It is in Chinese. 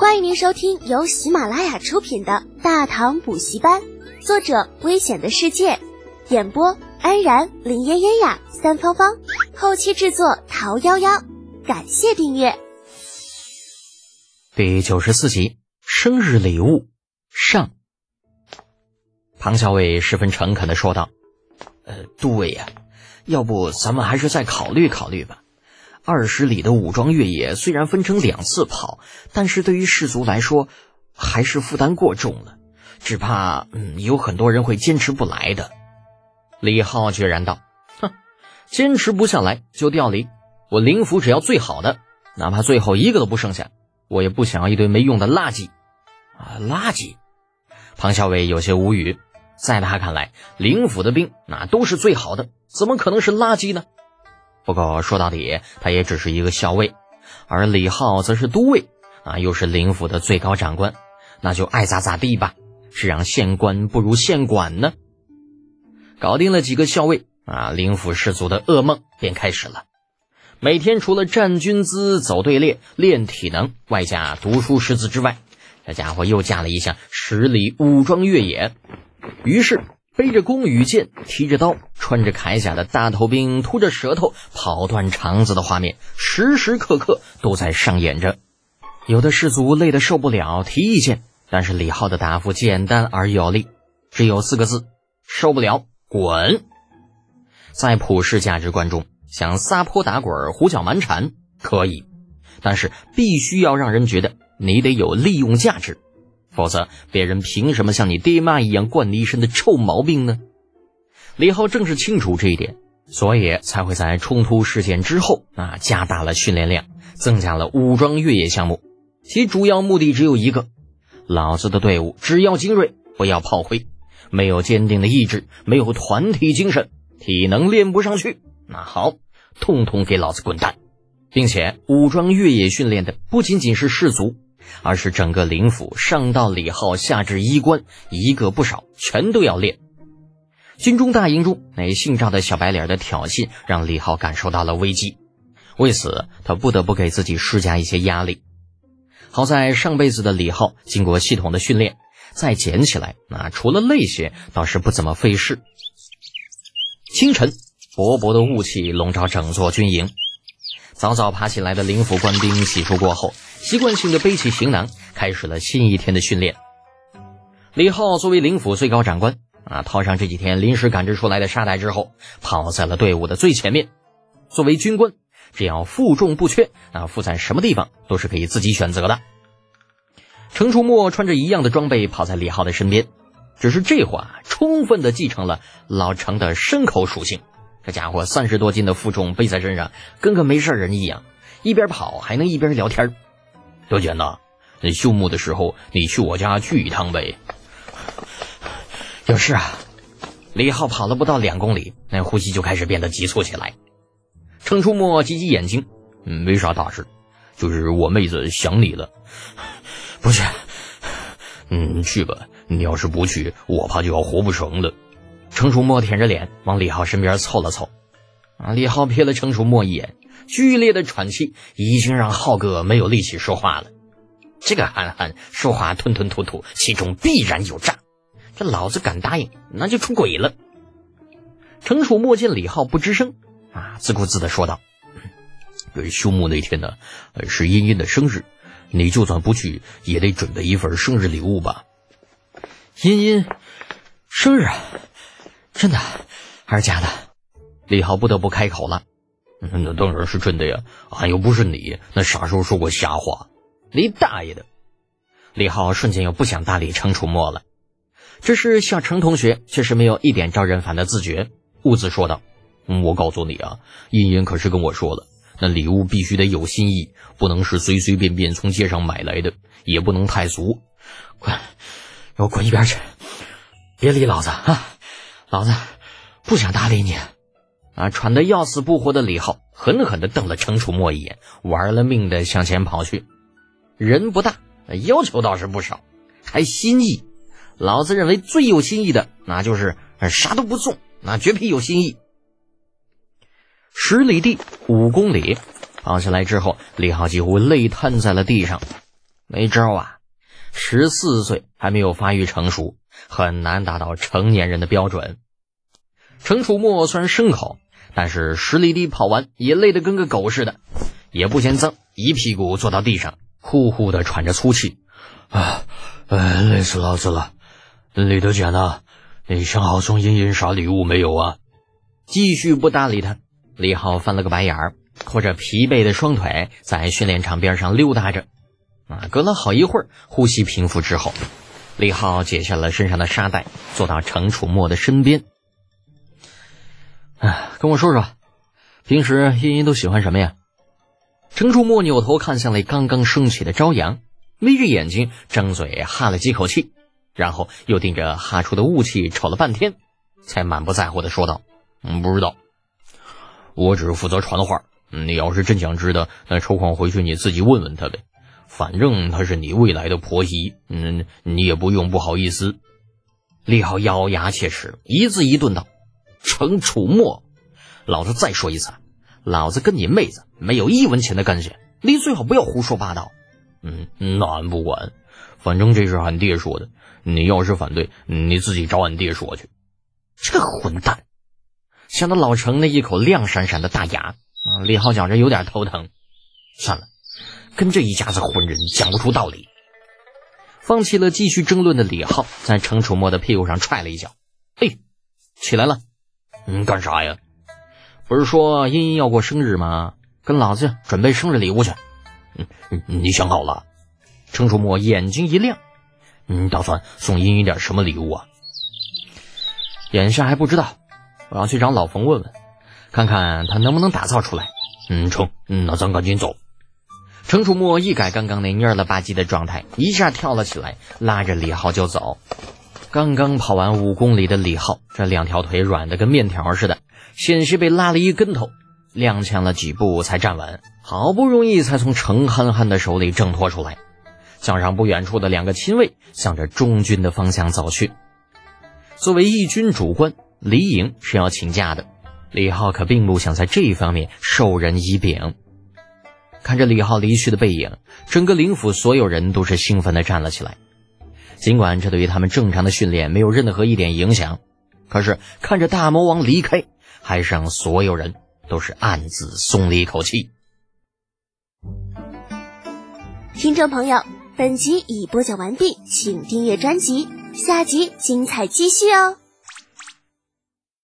欢迎您收听由喜马拉雅出品的《大唐补习班》，作者：危险的世界，演播：安然、林嫣嫣呀、三芳芳，后期制作：桃夭夭。感谢订阅。第九十四集，生日礼物上。庞校尉十分诚恳的说道：“呃，都尉呀，要不咱们还是再考虑考虑吧。二十里的武装越野虽然分成两次跑，但是对于士卒来说还是负担过重了，只怕嗯有很多人会坚持不来的。”李浩决然道：“哼，坚持不下来就调离。我灵府只要最好的，哪怕最后一个都不剩下，我也不想要一堆没用的垃圾。”啊，垃圾！庞校尉有些无语。在他看来，灵府的兵那都是最好的，怎么可能是垃圾呢？不过说到底，他也只是一个校尉，而李浩则是都尉，啊，又是灵府的最高长官，那就爱咋咋地吧。是让县官不如县管呢？搞定了几个校尉，啊，灵府士卒的噩梦便开始了。每天除了站军姿、走队列、练体能，外加读书识字之外，这家伙又加了一项十里武装越野。于是，背着弓与箭，提着刀，穿着铠甲的大头兵，吐着舌头，跑断肠子的画面，时时刻刻都在上演着。有的士卒累得受不了，提意见，但是李浩的答复简单而有力，只有四个字：受不了，滚！在普世价值观中，想撒泼打滚、胡搅蛮缠可以，但是必须要让人觉得你得有利用价值。否则，别人凭什么像你爹妈一样惯你一身的臭毛病呢？李浩正是清楚这一点，所以才会在冲突事件之后啊，加大了训练量，增加了武装越野项目。其主要目的只有一个：老子的队伍只要精锐，不要炮灰。没有坚定的意志，没有团体精神，体能练不上去，那好，通通给老子滚蛋！并且，武装越野训练的不仅仅是士卒。而是整个灵府，上到李浩，下至衣冠，一个不少，全都要练。军中大营中，那姓赵的小白脸的挑衅，让李浩感受到了危机。为此，他不得不给自己施加一些压力。好在上辈子的李浩经过系统的训练，再捡起来，那除了累些，倒是不怎么费事。清晨，薄薄的雾气笼罩整座军营。早早爬起来的灵府官兵洗漱过后，习惯性的背起行囊，开始了新一天的训练。李浩作为灵府最高长官啊，套上这几天临时赶制出来的沙袋之后，跑在了队伍的最前面。作为军官，只要负重不缺，那负在什么地方都是可以自己选择的。程楚墨穿着一样的装备跑在李浩的身边，只是这话充分的继承了老程的牲口属性。这家伙三十多斤的负重背在身上，跟个没事人一样，一边跑还能一边聊天儿。小简呐，那休沐的时候你去我家聚一趟呗。有事啊！李浩跑了不到两公里，那呼吸就开始变得急促起来。程初墨挤挤眼睛，嗯，没啥大事，就是我妹子想你了。不去，嗯，去吧。你要是不去，我怕就要活不成了。程楚墨舔着脸往李浩身边凑了凑，啊！李浩瞥了程楚墨一眼，剧烈的喘气已经让浩哥没有力气说话了。这个憨憨说话吞吞吐吐，其中必然有诈。这老子敢答应，那就出轨了。程楚墨见李浩不吱声，啊，自顾自的说道：“休沐那天呢，是茵茵的生日，你就算不去，也得准备一份生日礼物吧。”茵茵，生日啊。真的还是假的？李浩不得不开口了。那当然是真的呀，俺又不是你，那啥时候说过瞎话？你大爷的！李浩瞬间又不想搭理程楚墨了。只是小程同学却是没有一点招人烦的自觉，兀自说道：“我告诉你啊，茵茵可是跟我说了，那礼物必须得有心意，不能是随随便便从街上买来的，也不能太俗。滚，给我滚一边去！别理老子啊！”老子不想搭理你，啊！喘得要死不活的李浩狠狠地瞪了程楚墨一眼，玩了命的向前跑去。人不大，要求倒是不少，还心意。老子认为最有心意的，那就是啥都不送，那绝配有心意。十里地，五公里，跑下来之后，李浩几乎累瘫在了地上。没招啊，十四岁还没有发育成熟，很难达到成年人的标准。程楚墨虽然牲口，但是十里地跑完也累得跟个狗似的，也不嫌脏，一屁股坐到地上，呼呼的喘着粗气。啊，哎，累死老子了！李德简呐，你想好送茵茵啥礼物没有啊？继续不搭理他，李浩翻了个白眼儿，拖着疲惫的双腿在训练场边上溜达着。啊，隔了好一会儿，呼吸平复之后，李浩解下了身上的沙袋，坐到程楚墨的身边。哎，跟我说说，平时茵茵都喜欢什么呀？程楚墨扭头看向了刚刚升起的朝阳，眯着眼睛，张嘴哈了几口气，然后又盯着哈出的雾气瞅了半天，才满不在乎的说道：“嗯，不知道，我只是负责传话。你要是真想知道，那抽空回去你自己问问他呗。”反正他是你未来的婆媳，嗯，你也不用不好意思。李浩咬牙切齿，一字一顿道：“程楚墨，老子再说一次，老子跟你妹子没有一文钱的干系，你最好不要胡说八道。”嗯，那俺不管，反正这是俺爹说的。你要是反对，你自己找俺爹说去。这个混蛋！想到老程那一口亮闪闪的大牙，啊，李浩觉着有点头疼。算了。跟这一家子混人讲不出道理，放弃了继续争论的李浩在程楚墨的屁股上踹了一脚，嘿，起来了，嗯，干啥呀？不是说茵茵要过生日吗？跟老子准备生日礼物去。嗯，你想好了？程楚墨眼睛一亮，你打算送茵茵点什么礼物啊？眼下还不知道，我要去找老冯问问，看看他能不能打造出来。嗯，成，那咱赶紧走。程楚墨一改刚刚那蔫了吧唧的状态，一下跳了起来，拉着李浩就走。刚刚跑完五公里的李浩，这两条腿软的跟面条似的，险些被拉了一跟头，踉跄了几步才站稳，好不容易才从程憨憨的手里挣脱出来，叫上不远处的两个亲卫，向着中军的方向走去。作为义军主官，李颖是要请假的，李浩可并不想在这一方面授人以柄。看着李浩离去的背影，整个灵府所有人都是兴奋地站了起来。尽管这对于他们正常的训练没有任何一点影响，可是看着大魔王离开，还是让所有人都是暗自松了一口气。听众朋友，本集已播讲完毕，请订阅专辑，下集精彩继续哦。